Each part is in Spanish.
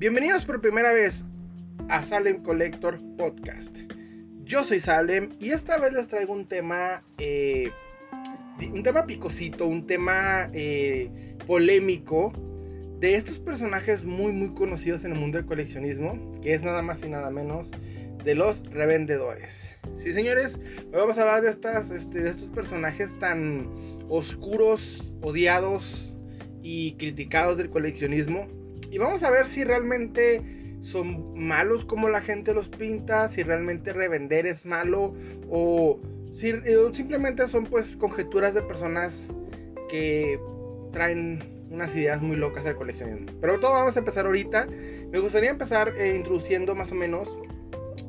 Bienvenidos por primera vez a Salem Collector Podcast. Yo soy Salem y esta vez les traigo un tema, eh, un tema picosito, un tema eh, polémico de estos personajes muy muy conocidos en el mundo del coleccionismo, que es nada más y nada menos de los revendedores. Sí, señores, hoy vamos a hablar de, estas, este, de estos personajes tan oscuros, odiados y criticados del coleccionismo. Y vamos a ver si realmente son malos como la gente los pinta, si realmente revender es malo o si eh, simplemente son pues conjeturas de personas que traen unas ideas muy locas al coleccionismo. Pero todo vamos a empezar ahorita. Me gustaría empezar eh, introduciendo más o menos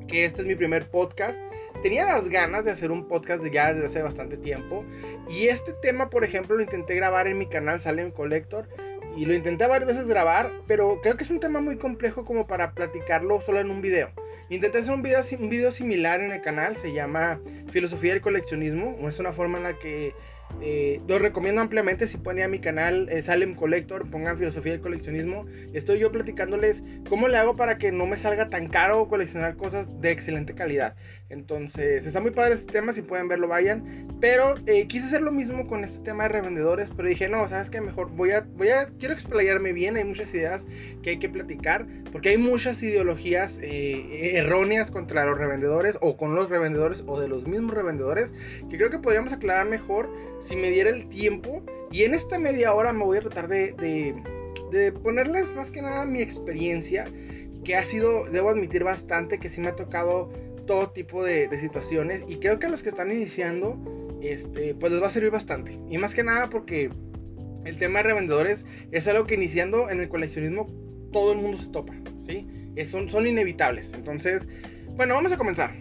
que este es mi primer podcast. Tenía las ganas de hacer un podcast ya desde hace bastante tiempo. Y este tema, por ejemplo, lo intenté grabar en mi canal Salem Collector. Y lo intenté varias veces grabar, pero creo que es un tema muy complejo como para platicarlo solo en un video. Intenté hacer un video, similar en el canal, se llama Filosofía del Coleccionismo. Es una forma en la que eh, lo recomiendo ampliamente si ponen a mi canal eh, Salem Collector, pongan filosofía del coleccionismo. Estoy yo platicándoles cómo le hago para que no me salga tan caro coleccionar cosas de excelente calidad. Entonces, está muy padre este tema, si pueden verlo vayan. Pero eh, quise hacer lo mismo con este tema de revendedores, pero dije, no, sabes que mejor voy a, voy a, quiero explayarme bien, hay muchas ideas que hay que platicar, porque hay muchas ideologías eh, erróneas contra los revendedores o con los revendedores o de los mismos revendedores, que creo que podríamos aclarar mejor si me diera el tiempo. Y en esta media hora me voy a tratar de, de, de ponerles más que nada mi experiencia, que ha sido, debo admitir bastante, que sí me ha tocado todo tipo de, situaciones y creo que a los que están iniciando este, pues les va a servir bastante y más que nada porque el tema de revendedores es algo que iniciando en el coleccionismo todo el mundo se topa, ¿sí? son, son inevitables. Entonces, bueno, vamos a comenzar.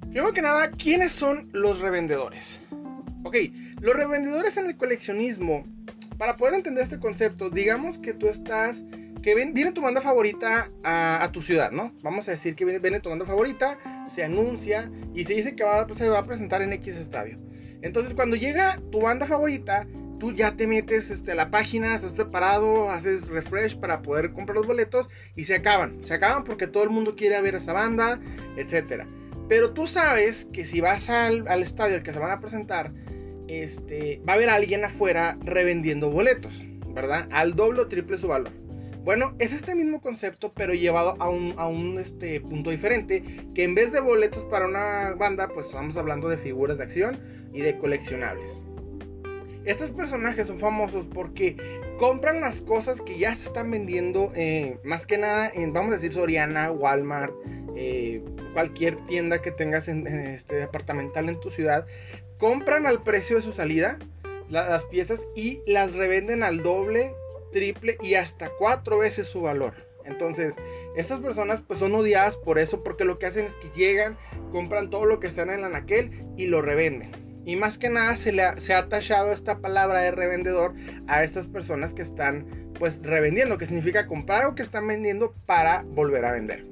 Primero que nada, ¿quiénes son los revendedores? Ok, los revendedores en el coleccionismo, para poder entender este concepto, digamos que tú estás que viene tu banda favorita a, tu ciudad, ¿no? Vamos a decir que viene, tu banda favorita, se anuncia y se dice que va, se va a presentar en X estadio. Entonces, cuando llega tu banda favorita, tú ya te metes este, a la página, estás preparado, haces refresh para poder comprar los boletos y se acaban. Se acaban porque todo el mundo quiere ver a esa banda, etc. Pero tú sabes que si vas al, al estadio al que se van a presentar, este, va a haber alguien afuera revendiendo boletos, ¿verdad? Al doble o triple su valor. Bueno, es este mismo concepto, pero llevado a un, este, punto diferente, que en vez de boletos para una banda, pues estamos hablando de figuras de acción y de coleccionables. Estos personajes son famosos porque compran las cosas que ya se están vendiendo, eh, más que nada en, vamos a decir, Soriana, Walmart, eh, cualquier tienda que tengas en, este departamental en tu ciudad, compran al precio de su salida las piezas y las revenden al doble triple y hasta cuatro veces su valor. Entonces, estas personas pues son odiadas por eso, porque lo que hacen es que llegan, compran todo lo que está en el anaquel y lo revenden. Y más que nada se, le ha, se ha tachado esta palabra de revendedor a estas personas que están pues revendiendo, que significa comprar o que están vendiendo para volver a vender.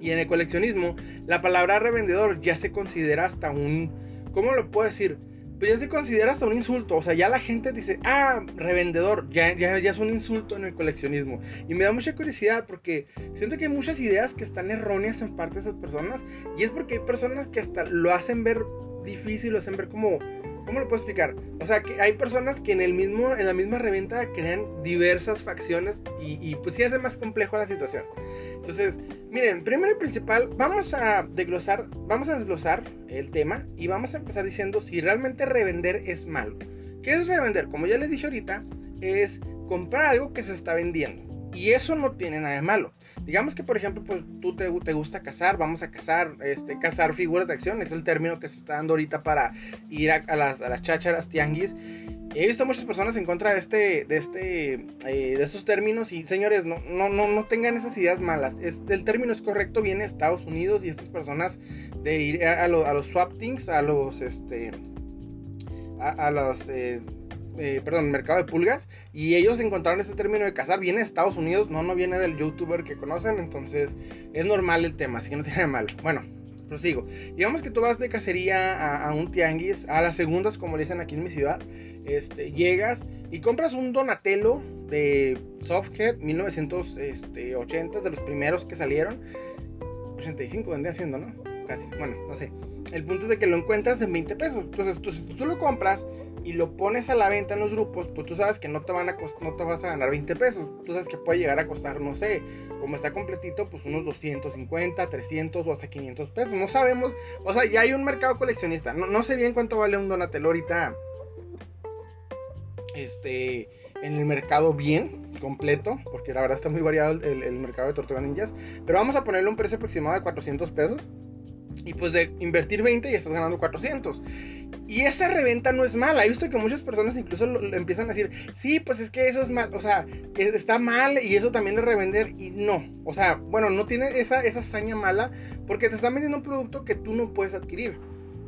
Y en el coleccionismo, la palabra revendedor ya se considera hasta un, ¿cómo lo puedo decir? Pues ya se considera hasta un insulto. O sea, ya la gente dice, ah, revendedor, ya, ya, ya es un insulto en el coleccionismo. Y me da mucha curiosidad porque siento que hay muchas ideas que están erróneas en parte de esas personas. Y es porque hay personas que hasta lo hacen ver difícil, lo hacen ver como... ¿Cómo lo puedo explicar? O sea, que hay personas que en, el mismo, en la misma reventa crean diversas facciones y, y pues sí hace más complejo la situación. Entonces, miren, primero y principal, vamos a desglosar, vamos a desglosar el tema y vamos a empezar diciendo si realmente revender es malo. ¿Qué es revender? Como ya les dije ahorita, es comprar algo que se está vendiendo. Y eso no tiene nada de malo. Digamos que, por ejemplo, pues tú te, gusta cazar, vamos a cazar, este, cazar figuras de acción, es el término que se está dando ahorita para ir a, las, a las chácharas, tianguis. He visto muchas personas en contra de este, de este, eh, de estos términos y señores, no, no, no, no tengan esas ideas malas. Es, el término es correcto, viene de Estados Unidos y estas personas de ir a, los swap things, a los, este, a, los, eh, eh, perdón, mercado de pulgas y ellos encontraron este término de cazar, viene de Estados Unidos, no, no viene del youtuber que conocen, entonces es normal el tema, así que no tiene nada malo. Bueno, prosigo. Digamos que tú vas de cacería a, un tianguis, a las segundas, como le dicen aquí en mi ciudad este, llegas y compras un Donatello de Softhead 1980, de los primeros que salieron. 85 vendría siendo, ¿no? Casi, bueno, no sé. El punto es de que lo encuentras en 20 pesos. Entonces, tú, tú lo compras y lo pones a la venta en los grupos, pues tú sabes que no te, van a no te vas a ganar 20 pesos. Tú sabes que puede llegar a costar, no sé, como está completito, pues unos 250, 300 o hasta 500 pesos. No sabemos, o sea, ya hay un mercado coleccionista. No, no sé bien cuánto vale un Donatello ahorita. Este, en el mercado bien, completo, porque la verdad está muy variado el, el mercado de Tortuga Ninjas. Pero vamos a ponerle un precio aproximado de 400 pesos. Y pues de invertir 20 ya estás ganando 400. Y esa reventa no es mala. He visto que muchas personas incluso lo, empiezan a decir, sí, pues es que eso es mal, o sea, está mal y eso también es revender. Y no, o sea, bueno, no tiene esa, esa hazaña mala porque te están vendiendo un producto que tú no puedes adquirir.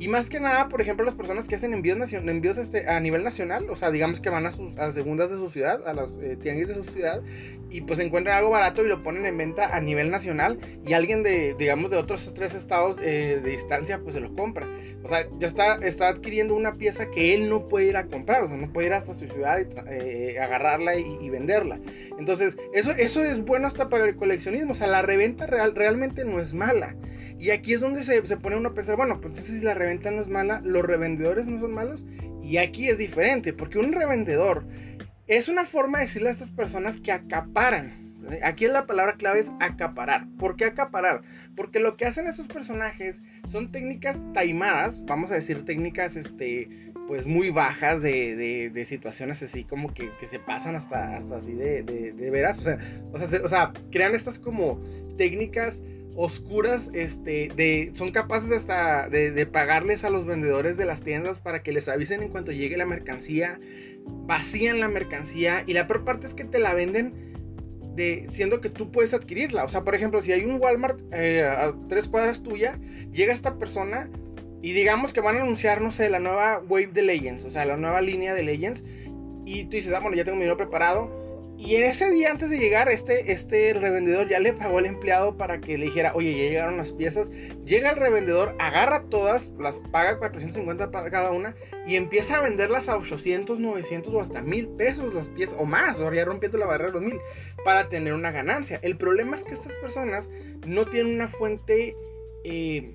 Y más que nada, por ejemplo, las personas que hacen envíos, envíos este, a nivel nacional, o sea, digamos que van a, sus, a segundas de su ciudad, a las eh, tianguis de su ciudad, y pues encuentran algo barato y lo ponen en venta a nivel nacional, y alguien de, digamos, de otros tres estados eh, de distancia, pues se lo compra. O sea, ya está, está adquiriendo una pieza que él no puede ir a comprar, o sea, no puede ir hasta su ciudad y eh, agarrarla y, venderla. Entonces, eso, eso es bueno hasta para el coleccionismo, o sea, la reventa real, realmente no es mala. Y aquí es donde se, pone uno a pensar, bueno, pues entonces si la reventa no es mala, los revendedores no son malos. Y aquí es diferente, porque un revendedor es una forma de decirle a estas personas que acaparan. Aquí la palabra clave es acaparar. ¿Por qué acaparar? Porque lo que hacen estos personajes son técnicas taimadas, vamos a decir técnicas este, pues muy bajas de, situaciones así como que, se pasan hasta, hasta así de, de, veras. O sea, o sea, crean estas como técnicas oscuras, este, de, son capaces hasta de, pagarles a los vendedores de las tiendas para que les avisen en cuanto llegue la mercancía, vacían la mercancía y la peor parte es que te la venden de, siendo que tú puedes adquirirla. O sea, por ejemplo, si hay un Walmart eh, a tres cuadras tuya, llega esta persona y digamos que van a anunciar, no sé, la nueva Wave de Legends, o sea, la nueva línea de Legends. Y tú dices, ah, bueno, ya tengo mi dinero preparado y en ese día antes de llegar, este, este revendedor ya le pagó al empleado para que le dijera, oye, ya llegaron las piezas. Llega el revendedor, agarra todas, las paga 450 para cada una y empieza a venderlas a 800, 900 o hasta 1000 pesos las piezas, o más, o ya rompiendo la barrera de los 1000, para tener una ganancia. El problema es que estas personas no tienen una fuente eh,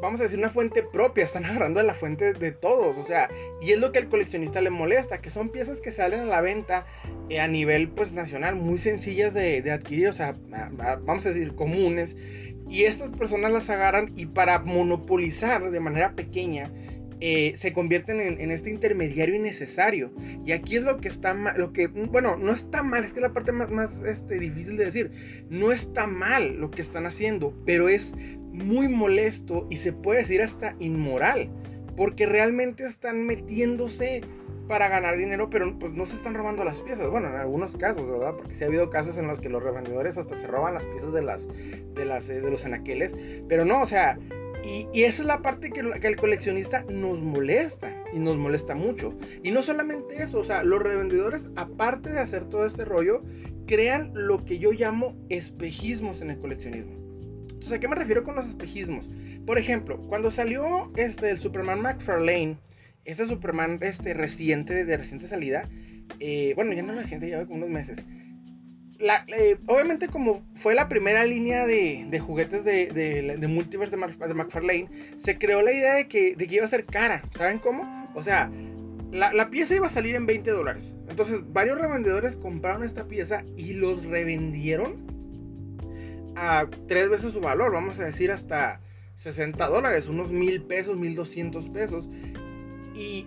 vamos a decir, una fuente propia, están agarrando de la fuente de todos, o sea, y es lo que al coleccionista le molesta, que son piezas que salen a la venta eh, a nivel pues nacional, muy sencillas de, adquirir, o sea, vamos a decir, comunes, y estas personas las agarran y para monopolizar de manera pequeña, eh, se convierten en, este intermediario innecesario. Y aquí es lo que está mal, lo que, bueno, no está mal, es que es la parte más, más este, difícil de decir. No está mal lo que están haciendo, pero es muy molesto y se puede decir hasta inmoral, porque realmente están metiéndose para ganar dinero, pero pues no se están robando las piezas. Bueno, en algunos casos, ¿verdad? Porque sí ha habido casos en los que los revendedores hasta se roban las piezas de las de las eh, de los anaqueles, pero no, o sea, y, esa es la parte que, que, el coleccionista nos molesta y nos molesta mucho. Y no solamente eso, o sea, los revendedores, aparte de hacer todo este rollo, crean lo que yo llamo espejismos en el coleccionismo. Entonces, ¿a qué me refiero con los espejismos? Por ejemplo, cuando salió este, el Superman McFarlane, este Superman este, reciente, de reciente salida, eh, bueno, ya no reciente, lleva como unos meses. Eh, obviamente como fue la primera línea de, juguetes de, de, Multiverse de, McFarlane, se creó la idea de que, de que iba a ser cara. ¿Saben cómo? O sea, la, la, pieza iba a salir en 20 dólares. Entonces varios revendedores compraron esta pieza y los revendieron a tres veces su valor, vamos a decir hasta 60 dólares, unos mil pesos, mil doscientos pesos. Y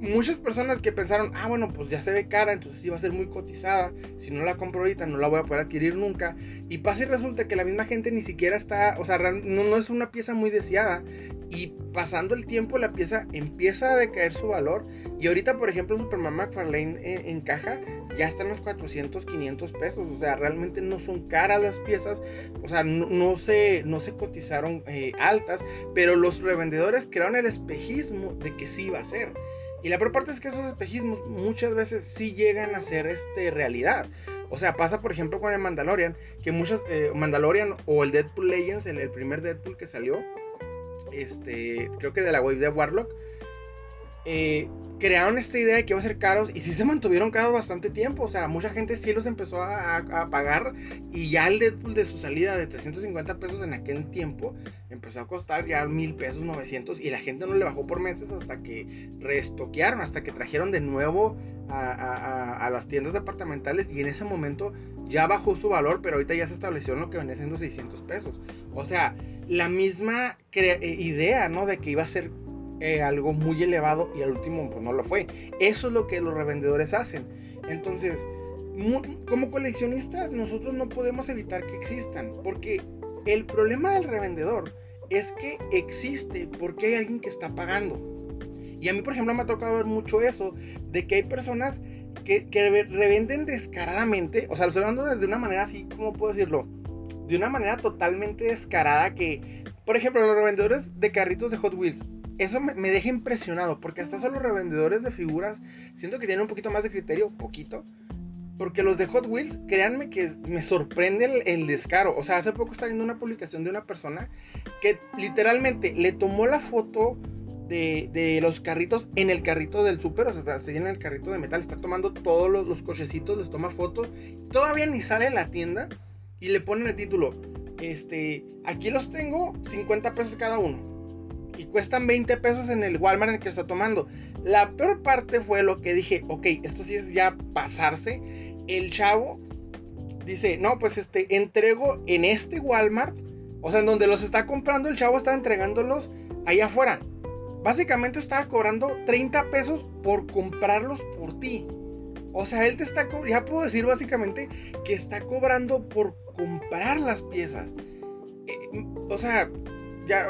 muchas personas que pensaron, ah, bueno, pues ya se ve cara, entonces sí va a ser muy cotizada. Si no la compro ahorita, no la voy a poder adquirir nunca. Y pasa y resulta que la misma gente ni siquiera está, o sea, no, es una pieza muy deseada. Y pasando el tiempo, la pieza empieza a decaer su valor. Y ahorita, por ejemplo, Superman McFarlane en, en caja ya están los 400, 500 pesos. O sea, realmente no son caras las piezas. O sea, no, se, no se cotizaron eh, altas. Pero los revendedores crearon el espejismo de que sí va a ser. Y la peor parte es que esos espejismos muchas veces sí llegan a ser este, realidad. O sea, pasa por ejemplo con el Mandalorian, que muchos, eh, Mandalorian o el Deadpool Legends, el, el, primer Deadpool que salió, este, creo que de la wave de Warlock, eh, crearon esta idea de que iba a ser caros y sí se mantuvieron caros bastante tiempo. O sea, mucha gente sí los empezó a, pagar y ya el Deadpool de su salida de 350 pesos en aquel tiempo empezó a costar ya mil pesos, 900 y la gente no le bajó por meses hasta que restoquearon, hasta que trajeron de nuevo a, las tiendas departamentales y en ese momento ya bajó su valor, pero ahorita ya se estableció en lo que venía siendo 600 pesos. O sea, la misma eh, idea, ¿no? De que iba a ser eh, algo muy elevado y al último pues no lo fue. Eso es lo que los revendedores hacen. Entonces, como coleccionistas nosotros no podemos evitar que existan, porque el problema del revendedor es que existe porque hay alguien que está pagando. Y a mí, por ejemplo, me ha tocado ver mucho eso, de que hay personas que, revenden descaradamente, o sea, lo estoy hablando de una manera así, ¿cómo puedo decirlo? De una manera totalmente descarada que, por ejemplo, los revendedores de carritos de Hot Wheels, eso me, deja impresionado, porque hasta son los revendedores de figuras, siento que tienen un poquito más de criterio, poquito. Porque los de Hot Wheels, créanme que me sorprende el, descaro. O sea, hace poco estaba viendo una publicación de una persona que literalmente le tomó la foto de, los carritos en el carrito del super, o sea, se llena el carrito de metal, está tomando todos los, los cochecitos, les toma fotos, todavía ni sale en la tienda y le ponen el título, este, aquí los tengo, 50 pesos cada uno y cuestan 20 pesos en el Walmart en el que está tomando. La peor parte fue lo que dije, ok, esto sí es ya pasarse. El chavo dice, no, pues este, entrego en este Walmart, o sea, en donde los está comprando, el chavo está entregándolos allá afuera. Básicamente estaba cobrando 30 pesos por comprarlos por ti. O sea, él te está ya puedo decir básicamente que está cobrando por comprar las piezas. Eh, o sea, ya,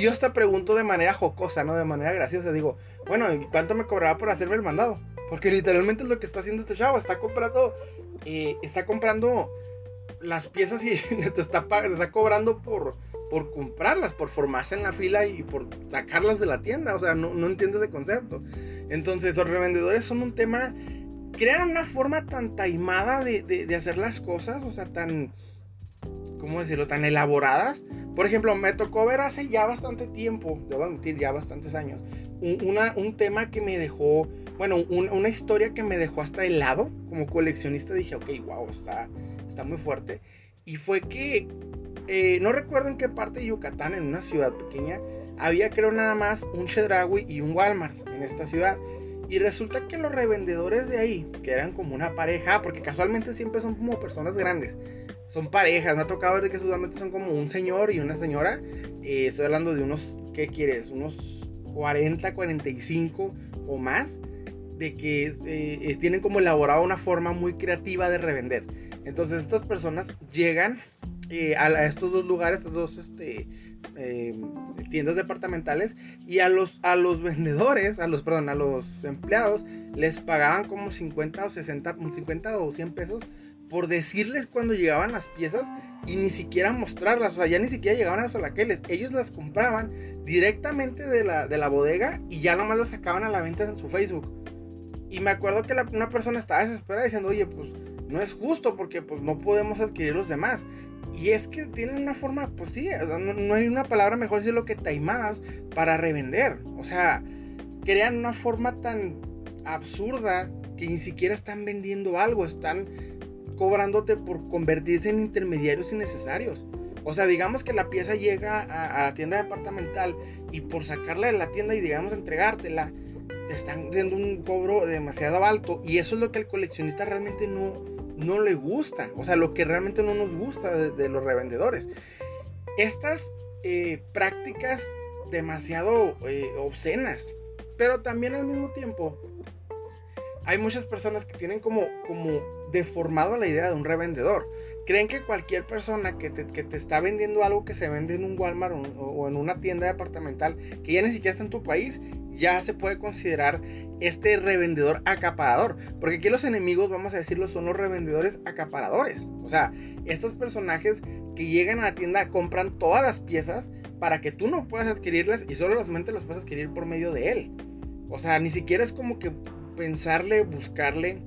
yo, hasta pregunto de manera jocosa, ¿no? De manera graciosa. Digo, bueno, ¿cuánto me cobraba por hacerme el mandado? Porque literalmente es lo que está haciendo este chavo. Está comprando, eh, está comprando las piezas y te está, está cobrando por, por comprarlas, por formarse en la fila y por sacarlas de la tienda. O sea, no, no entiendo ese concepto. Entonces, los revendedores son un tema. Crean una forma tan taimada de, de hacer las cosas, o sea, tan ¿cómo decirlo?, tan elaboradas. Por ejemplo, me tocó ver hace ya bastante tiempo, debo admitir, ya bastantes años, un, un tema que me dejó, bueno, una historia que me dejó hasta helado. Como coleccionista dije, ok, wow, está, está muy fuerte. Y fue que, eh, no recuerdo en qué parte de Yucatán, en una ciudad pequeña, había creo nada más un Chedraui y un Walmart en esta ciudad. Y resulta que los revendedores de ahí, que eran como una pareja, porque casualmente siempre son como personas grandes, son parejas, me ha tocado ver que solamente son como un señor y una señora. Eh, estoy hablando de unos, ¿qué quieres? Unos 40, 45 o más. De que eh, tienen como elaborado una forma muy creativa de revender. Entonces estas personas llegan eh, a, estos dos lugares, estos dos este, tiendas departamentales y a los, a los vendedores, a los, perdón, a los empleados les pagaban como 50 o 60, 50 o 100 pesos por decirles cuando llegaban las piezas y ni siquiera mostrarlas, o sea, ya ni siquiera llegaban a los alaqueles, ellos las compraban directamente de la, de la bodega y ya nomás las sacaban a la venta en su Facebook. Y me acuerdo que una persona estaba desesperada diciendo, oye, pues no es justo porque pues no podemos adquirir los demás. Y es que tienen una forma, pues sí, no, hay una palabra mejor decirlo que taimadas para revender. O sea, crean una forma tan absurda que ni siquiera están vendiendo algo, están cobrándote por convertirse en intermediarios innecesarios. O sea, digamos que la pieza llega a, la tienda departamental y por sacarla de la tienda y digamos entregártela, te están dando un cobro demasiado alto y eso es lo que el coleccionista realmente no, no le gusta. O sea, lo que realmente no nos gusta de, los revendedores. Estas eh, prácticas demasiado eh, obscenas, pero también al mismo tiempo hay muchas personas que tienen como, como deformado la idea de un revendedor. Creen que cualquier persona que te, que te está vendiendo algo que se vende en un Walmart o, en una tienda departamental que ya ni siquiera está en tu país, ya se puede considerar este revendedor acaparador. Porque aquí los enemigos, vamos a decirlo, son los revendedores acaparadores. O sea, estos personajes que llegan a la tienda compran todas las piezas para que tú no puedas adquirirlas y solamente las puedes adquirir por medio de él. O sea, ni siquiera es como que pensarle, buscarle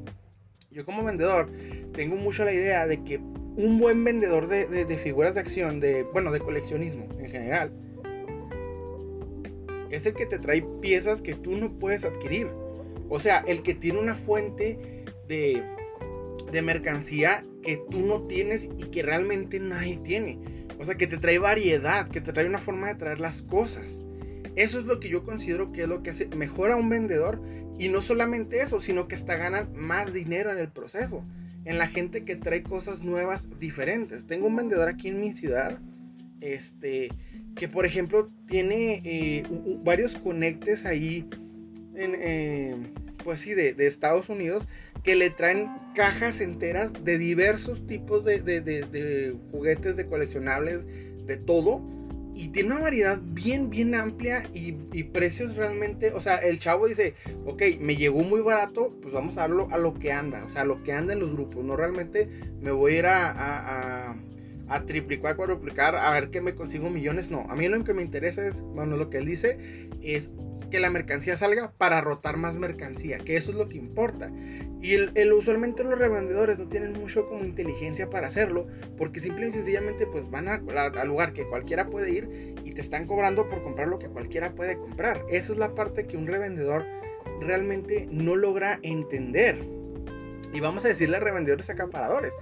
yo como vendedor tengo mucho la idea de que un buen vendedor de, figuras de acción, de, bueno, de coleccionismo en general, es el que te trae piezas que tú no puedes adquirir. O sea, el que tiene una fuente de, de mercancía que tú no tienes y que realmente nadie tiene. O sea, que te trae variedad, que te trae una forma de traer las cosas. Eso es lo que yo considero que es lo que hace mejor a un vendedor. Y no solamente eso, sino que hasta ganan más dinero en el proceso. En la gente que trae cosas nuevas, diferentes. Tengo un vendedor aquí en mi ciudad. Este. Que por ejemplo tiene eh, varios conectes ahí. En, eh, pues sí, de, de Estados Unidos que le traen cajas enteras de diversos tipos de, juguetes, de coleccionables, de todo. Y tiene una variedad bien, bien amplia y, precios realmente, o sea, el chavo dice, ok, me llegó muy barato, pues vamos a darlo a lo que anda, o sea, a lo que anda en los grupos, no realmente me voy a ir a, a, triplicar, cuadruplicar, a ver que me consigo millones, no, a mí lo que me interesa es, bueno, lo que él dice es que la mercancía salga para rotar más mercancía, que eso es lo que importa. Y el, usualmente los revendedores no tienen mucho como inteligencia para hacerlo, porque simple y sencillamente pues van al lugar que cualquiera puede ir y te están cobrando por comprar lo que cualquiera puede comprar. Esa es la parte que un revendedor realmente no logra entender. Y vamos a decirle a revendedores acaparadores,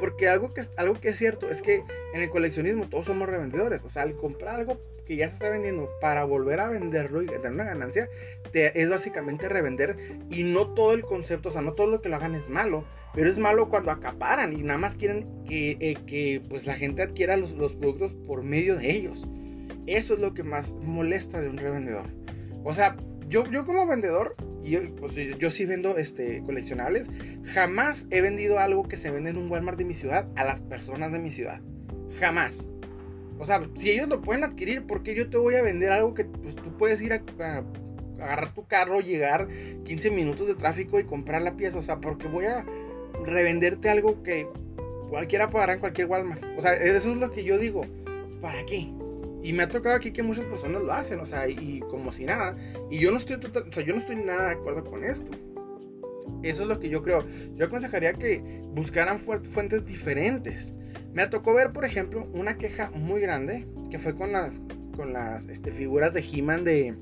porque algo que, algo que es cierto es que en el coleccionismo todos somos revendedores, o sea, al comprar algo que ya se está vendiendo para volver a venderlo y tener una ganancia, es básicamente revender y no todo el concepto, o sea, no todo lo que lo hagan es malo, pero es malo cuando acaparan y nada más quieren que, eh, que pues la gente adquiera los, los, productos por medio de ellos. Eso es lo que más molesta de un revendedor. O sea, yo, yo como vendedor, yo, pues, yo sí vendo este, coleccionables, jamás he vendido algo que se vende en un Walmart de mi ciudad a las personas de mi ciudad. Jamás. O sea, si ellos lo pueden adquirir, ¿por qué yo te voy a vender algo que pues, tú puedes ir a, agarrar tu carro, llegar 15 minutos de tráfico y comprar la pieza? O sea, porque voy a revenderte algo que cualquiera pagará en cualquier Walmart. O sea, eso es lo que yo digo. ¿Para qué? Y me ha tocado aquí que muchas personas lo hacen, o sea, y como si nada. Y yo no estoy o sea, yo no estoy nada de acuerdo con esto. Eso es lo que yo creo. Yo aconsejaría que buscaran fuentes diferentes. Me tocó ver, por ejemplo, una queja muy grande que fue con las, con las este, figuras de He-Man de,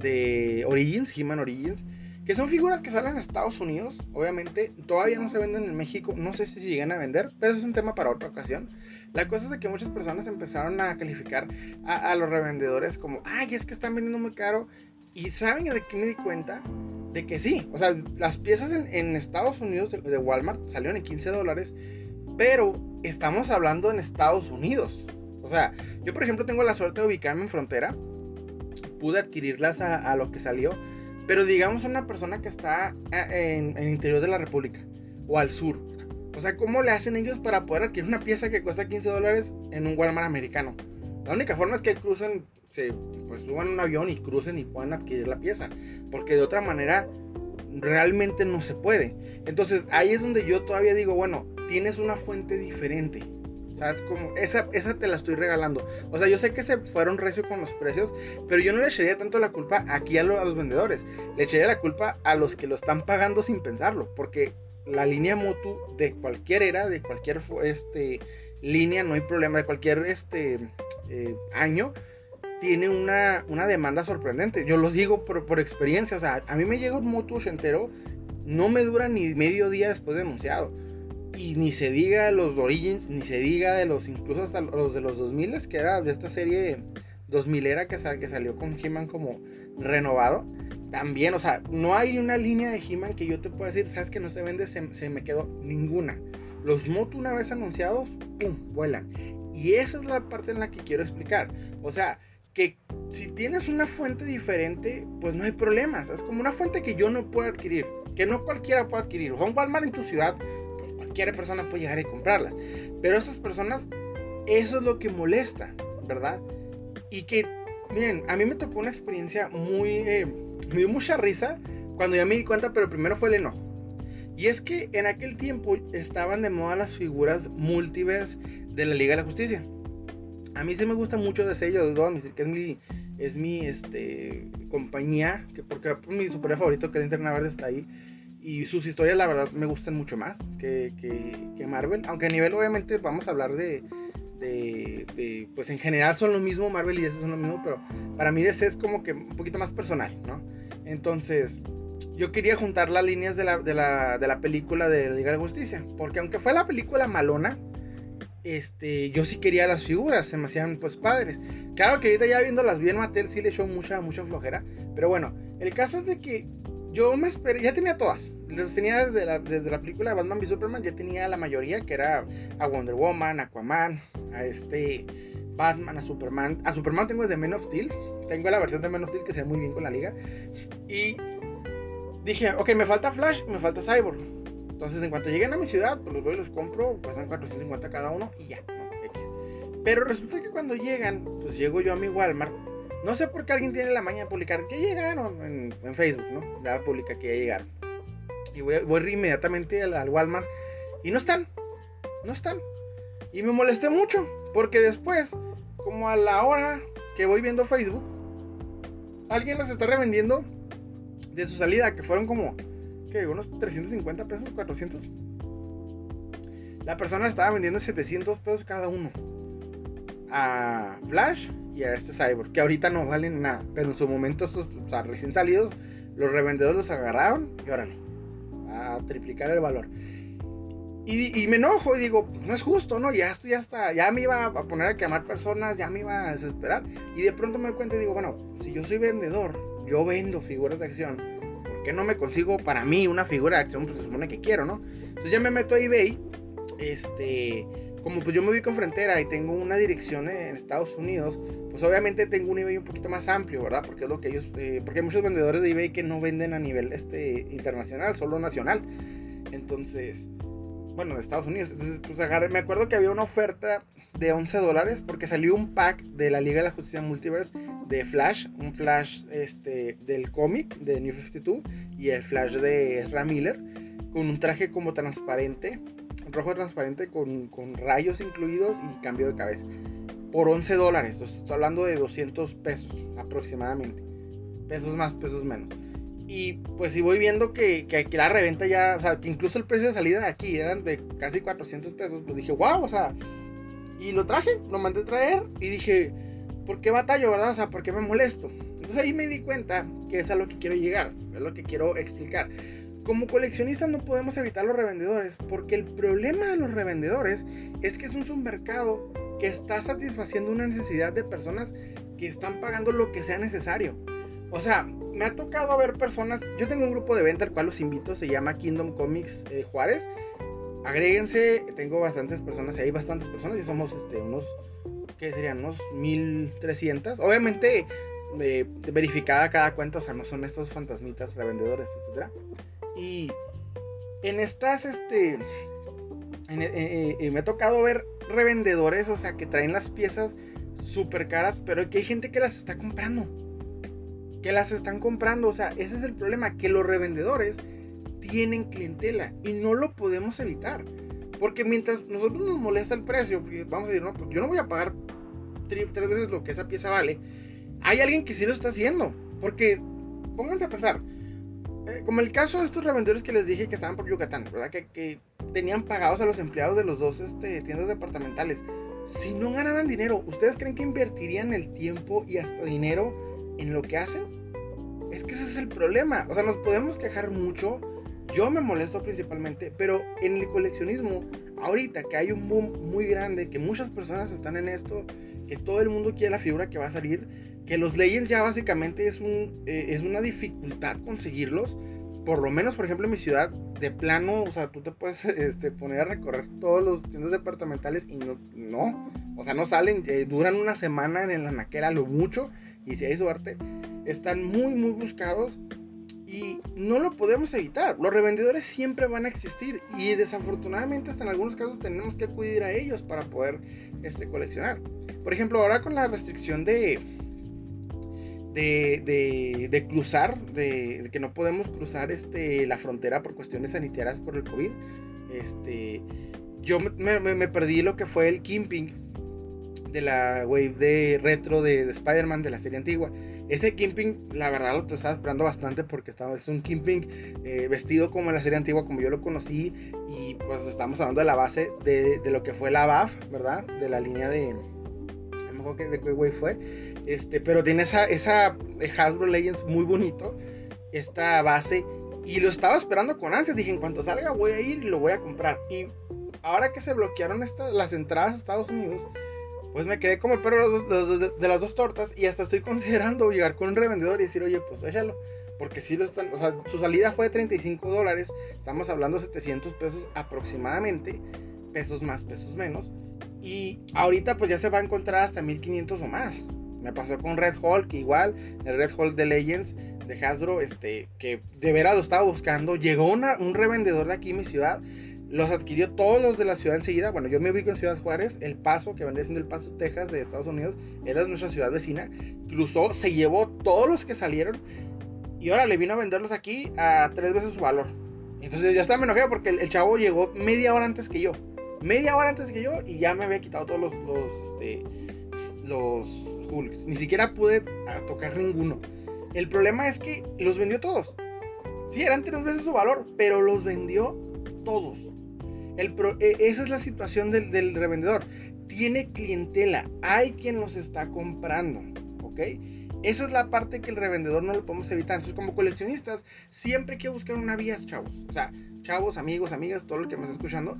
de Origins, He-Man Origins, que son figuras que salen en Estados Unidos, obviamente, todavía no se venden en México, no sé si se llegan a vender, pero eso es un tema para otra ocasión. La cosa es de que muchas personas empezaron a calificar a, los revendedores como, ay, es que están vendiendo muy caro. Y saben de qué me di cuenta? De que sí, o sea, las piezas en, Estados Unidos de, Walmart salieron en 15 dólares, pero estamos hablando en Estados Unidos. O sea, yo por ejemplo tengo la suerte de ubicarme en frontera. Pude adquirirlas a, lo que salió. Pero digamos una persona que está eh, en, el interior de la República o al sur. O sea, ¿cómo le hacen ellos para poder adquirir una pieza que cuesta 15 dólares en un Walmart americano? La única forma es que crucen, se pues, suban un avión y crucen y puedan adquirir la pieza. Porque de otra manera realmente no se puede. Entonces ahí es donde yo todavía digo, bueno, tienes una fuente diferente. ¿Sabes? Como esa, esa te la estoy regalando. O sea, yo sé que se fueron recio con los precios, pero yo no le echaría tanto la culpa aquí a, los vendedores. Le echaría la culpa a los que lo están pagando sin pensarlo. Porque la línea Motu de cualquier era, de cualquier este, línea, no hay problema, de cualquier este, eh, año, tiene una, una, demanda sorprendente. Yo lo digo por, por, experiencia. O sea, a mí me llega un Motu entero, no me dura ni medio día después de anunciado. Y ni se diga los Origins, ni se diga de los, incluso hasta los de los 2000 que era de esta serie 2000 era que, que salió con He-Man como renovado. También, o sea, no hay una línea de He-Man que yo te pueda decir, sabes que no se vende, se, me quedó ninguna. Los Motu una vez anunciados, ¡pum! vuelan. Y esa es la parte en la que quiero explicar. O sea, que si tienes una fuente diferente, pues no hay problemas. Es como una fuente que yo no puedo adquirir, que no cualquiera puede adquirir. O sea, un Walmart en tu ciudad cualquier persona puede llegar y comprarla. Pero esas personas, eso es lo que molesta, ¿verdad? Y que, miren, a mí me tocó una experiencia muy, eh, me dio mucha risa cuando ya me di cuenta, pero primero fue el enojo. Y es que en aquel tiempo estaban de moda las figuras multiverse de la Liga de la Justicia. A mí sí me gusta mucho de sello, que es mi, es mi este, compañía, que porque mi super favorito que el Internet Verde está ahí. Y sus historias, la verdad, me gustan mucho más que, que, Marvel. Aunque a nivel, obviamente, vamos a hablar de, de, pues en general son lo mismo, Marvel y DC son lo mismo, pero para mí DC es como que un poquito más personal, ¿no? Entonces, yo quería juntar las líneas de la, de la, de la película de Liga de Justicia, porque aunque fue la película malona, este, yo sí quería las figuras, se me hacían pues padres. Claro que ahorita ya viendo las bien Mattel sí le echó mucha, mucha flojera, pero bueno, el caso es de que yo me esperé, ya tenía todas. Las tenía desde la, desde la película de Batman v Superman, ya tenía la mayoría, que era a Wonder Woman, Aquaman, a este Batman, a Superman. A Superman tengo desde Men of Steel. Tengo la versión de Men of Steel que se ve muy bien con la liga. Y dije, ok, me falta Flash, me falta Cyborg. Entonces, en cuanto lleguen a mi ciudad, pues los voy y los compro, cuestan 450 cada uno y ya, Pero resulta que cuando llegan, pues llego yo a mi Walmart no sé por qué alguien tiene la maña de publicar que llegaron en, Facebook, ¿no? Ya publica que ya llegaron. Y voy, voy inmediatamente al, Walmart y no están. No están. Y me molesté mucho porque después, como a la hora que voy viendo Facebook, alguien las está revendiendo de su salida, que fueron como, ¿qué? Unos 350 pesos, 400. La persona estaba vendiendo 700 pesos cada uno. A Flash y a este Cyborg, que ahorita no valen nada, pero en su momento estos, o sea, recién salidos, los revendedores los agarraron y órale, a triplicar el valor. Y, me enojo y digo, pues no es justo, ¿no? Ya esto ya ya me iba a poner a quemar personas, ya me iba a desesperar. Y de pronto me doy cuenta y digo, bueno, si yo soy vendedor, yo vendo figuras de acción, ¿por qué no me consigo para mí una figura de acción? Pues se supone que quiero, ¿no? Entonces ya me meto a eBay, este, como pues yo me ubico en frontera y tengo una dirección en Estados Unidos, pues obviamente tengo un eBay un poquito más amplio, ¿verdad? Porque es lo que ellos, eh, porque hay muchos vendedores de eBay que no venden a nivel este, internacional, solo nacional. Entonces, bueno, de Estados Unidos. Entonces, pues agarré, me acuerdo que había una oferta de 11 dólares porque salió un pack de la Liga de la Justicia Multiverse de Flash, un Flash este, del cómic de New 52 y el Flash de Ezra Miller con un traje como transparente rojo transparente con, rayos incluidos y cambio de cabeza. Por 11 dólares, estoy hablando de 200 pesos aproximadamente. Pesos más, pesos menos. Y pues si voy viendo que, que, la reventa ya, o sea, que incluso el precio de salida de aquí eran de casi 400 pesos, pues dije, wow, o sea, y lo traje, lo mandé a traer y dije, ¿por qué batallo, verdad? O sea, ¿por qué me molesto? Entonces ahí me di cuenta que es a lo que quiero llegar, es lo que quiero explicar. Como coleccionistas no podemos evitar los revendedores, porque el problema de los revendedores es que es un submercado que está satisfaciendo una necesidad de personas que están pagando lo que sea necesario. O sea, me ha tocado ver personas, yo tengo un grupo de venta al cual los invito, se llama Kingdom Comics eh, Juárez. Agréguense, tengo bastantes personas, hay bastantes personas, y somos este, unos, ¿qué serían? Unos 1300. Obviamente, eh, verificada cada cuenta, o sea, no son estos fantasmitas revendedores, etcétera. Y en estas, este, eh, eh, eh, me ha tocado ver revendedores, o sea, que traen las piezas súper caras, pero que hay gente que las está comprando. Que las están comprando, o sea, ese es el problema, que los revendedores tienen clientela y no lo podemos evitar. Porque mientras nosotros nos molesta el precio, vamos a decir, no, pues yo no voy a pagar tres veces lo que esa pieza vale, hay alguien que sí lo está haciendo. Porque pónganse a pensar, eh, como el caso de estos revendedores que les dije que estaban por Yucatán, ¿verdad? Que, tenían pagados a los empleados de los dos este, tiendas departamentales. Si no ganaran dinero, ¿ustedes creen que invertirían el tiempo y hasta dinero en lo que hacen? Es que ese es el problema. O sea, nos podemos quejar mucho. Yo me molesto principalmente, pero en el coleccionismo, ahorita que hay un boom muy grande, que muchas personas están en esto, que todo el mundo quiere la figura que va a salir, que los Legends ya básicamente es, un, eh, es una dificultad conseguirlos. Por lo menos, por ejemplo, en mi ciudad, de plano, o sea, tú te puedes este, poner a recorrer todos los tiendas departamentales y no, no o sea, no salen, eh, duran una semana en la naquera lo mucho, y si hay suerte, están muy, muy buscados y no lo podemos evitar. Los revendedores siempre van a existir y desafortunadamente hasta en algunos casos tenemos que acudir a ellos para poder este, coleccionar. Por ejemplo, ahora con la restricción de, de, cruzar, de, que no podemos cruzar este, la frontera por cuestiones sanitarias por el COVID, este, yo me, perdí lo que fue el Kimping de la wave de retro de, de Spider-Man de la serie antigua. Ese Kimping, la verdad lo estaba esperando bastante porque es un Kimping eh, vestido como en la serie antigua, como yo lo conocí. Y pues estamos hablando de la base de, lo que fue la BAF, ¿verdad? De la línea de. No me acuerdo de qué güey fue. Este, pero tiene esa, esa Hasbro Legends muy bonito. Esta base. Y lo estaba esperando con ansias. Dije, en cuanto salga voy a ir y lo voy a comprar. Y ahora que se bloquearon las entradas a Estados Unidos pues me quedé como el perro de, las dos tortas y hasta estoy considerando llegar con un revendedor y decir, oye, pues échalo. Porque si lo están, o sea, su salida fue de 35 dólares, estamos hablando de 700 pesos aproximadamente, pesos más, pesos menos. Y ahorita pues ya se va a encontrar hasta 1500 o más. Me pasó con Red Hulk, igual, el Red Hulk de Legends de Hasbro, este, que de veras lo estaba buscando. Llegó un revendedor de aquí en mi ciudad los adquirió todos los de la ciudad enseguida. Bueno, yo me ubico en Ciudad Juárez, El Paso, que vendría siendo El Paso, Texas, de Estados Unidos, era nuestra ciudad vecina. Cruzó, se llevó todos los que salieron y ahora le vino a venderlos aquí a tres veces su valor. Entonces ya estaba enojado porque el, chavo llegó media hora antes que yo. Media hora antes que yo y ya me había quitado todos los, los, este, los Hulks. Ni siquiera pude tocar ninguno. El problema es que los vendió todos. Sí, eran tres veces su valor, pero los vendió todos. E, esa es la situación del, revendedor. Tiene clientela, hay quien los está comprando, ¿ok? Esa es la parte que el revendedor no lo podemos evitar. Entonces, como coleccionistas, siempre hay que buscar una vía, chavos. O sea, chavos, amigos, amigas, todo el que me está escuchando,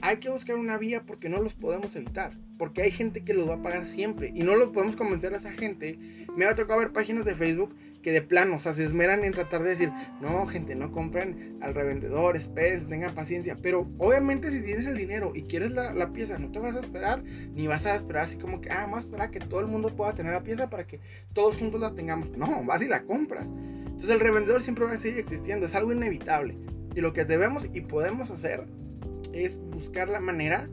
hay que buscar una vía porque no los podemos evitar. Porque hay gente que los va a pagar siempre. Y no los podemos convencer a esa gente. Me ha tocado ver páginas de Facebook que de plano, o sea, se esmeran en tratar de decir, no, gente, no compren al revendedor, esperen, tengan paciencia. Pero obviamente si tienes el dinero y quieres la, pieza, no te vas a esperar, ni vas a esperar así como que, ah, vamos a esperar que todo el mundo pueda tener la pieza para que todos juntos la tengamos. No, vas y la compras. Entonces el revendedor siempre va a seguir existiendo, es algo inevitable. Y lo que debemos y podemos hacer es buscar la manera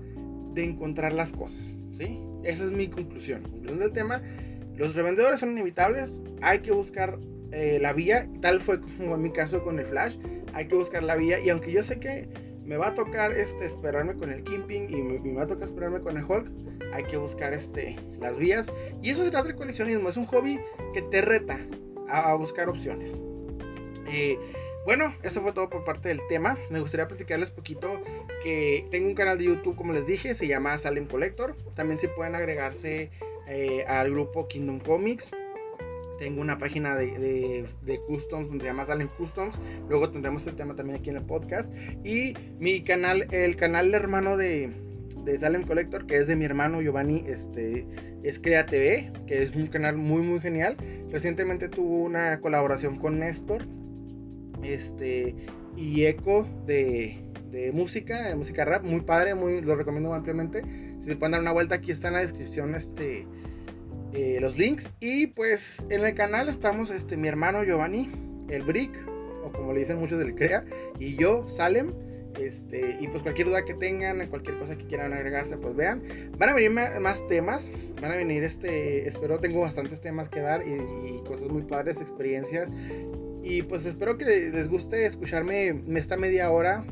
de encontrar las cosas, ¿sí? Esa es mi conclusión. Conclusión del tema los revendedores son inevitables, hay que buscar eh, la vía, tal fue como en mi caso con el Flash, hay que buscar la vía y aunque yo sé que me va a tocar este, esperarme con el Kimping y me, va a tocar esperarme con el Hulk, hay que buscar este, las vías y eso se trata de coleccionismo, es un hobby que te reta a, buscar opciones. Eh, bueno, eso fue todo por parte del tema. Me gustaría platicarles poquito que tengo un canal de YouTube, como les dije, se llama Salem Collector. También se pueden agregarse eh, al grupo Kingdom Comics. Tengo una página de, de, customs donde llama Salem Customs. Luego tendremos el tema también aquí en el podcast. Y mi canal, el canal hermano de, de Salem Collector, que es de mi hermano Giovanni, este, es Crea TV, que es un canal muy muy genial. Recientemente tuvo una colaboración con Néstor este, y Eco de, de música, de música rap, muy padre, muy, lo recomiendo ampliamente. Si se pueden dar una vuelta, aquí está en la descripción este, eh, los links. Y pues en el canal estamos este, mi hermano Giovanni, el Brick, o como le dicen muchos del CREA, y yo, Salem. Este, y pues cualquier duda que tengan, cualquier cosa que quieran agregarse, pues vean. Van a venir más temas, van a venir este, espero tengo bastantes temas que dar y, y cosas muy padres, experiencias. Y pues espero que les guste escucharme esta media hora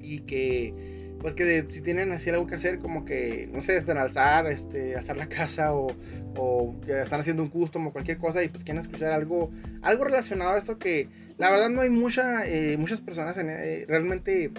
y que pues que si tienen así algo que hacer, como que, no sé, están alzar, este, alzar la casa o, o están haciendo un custom o cualquier cosa y pues quieren escuchar algo, algo relacionado a esto que la verdad no hay mucha, eh, muchas personas eh, realmente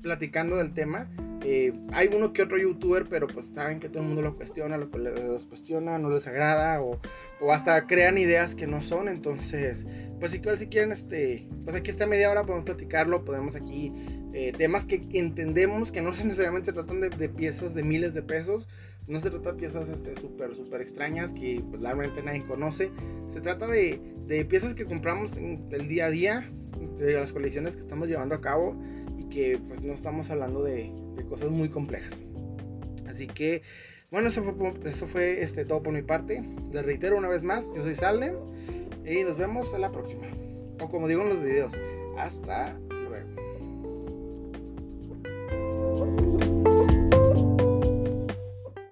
platicando del tema. Eh, hay uno que otro youtuber, pero pues saben que todo el mundo lo cuestiona, lo, los cuestiona, no les agrada o, o hasta crean ideas que no son. Entonces, pues si, si quieren, este, pues aquí está media hora, podemos platicarlo, podemos aquí eh, temas que entendemos que no necesariamente se tratan de, piezas de miles de pesos, no se trata de piezas este, súper, súper extrañas que pues, realmente nadie conoce, se trata de, de piezas que compramos en el día a día, de las colecciones que estamos llevando a cabo y que pues no estamos hablando de, de cosas muy complejas. Así que, bueno, eso fue, eso fue este, todo por mi parte. Les reitero una vez más, yo soy Salem y nos vemos en la próxima. O como digo en los videos, hasta Thank you.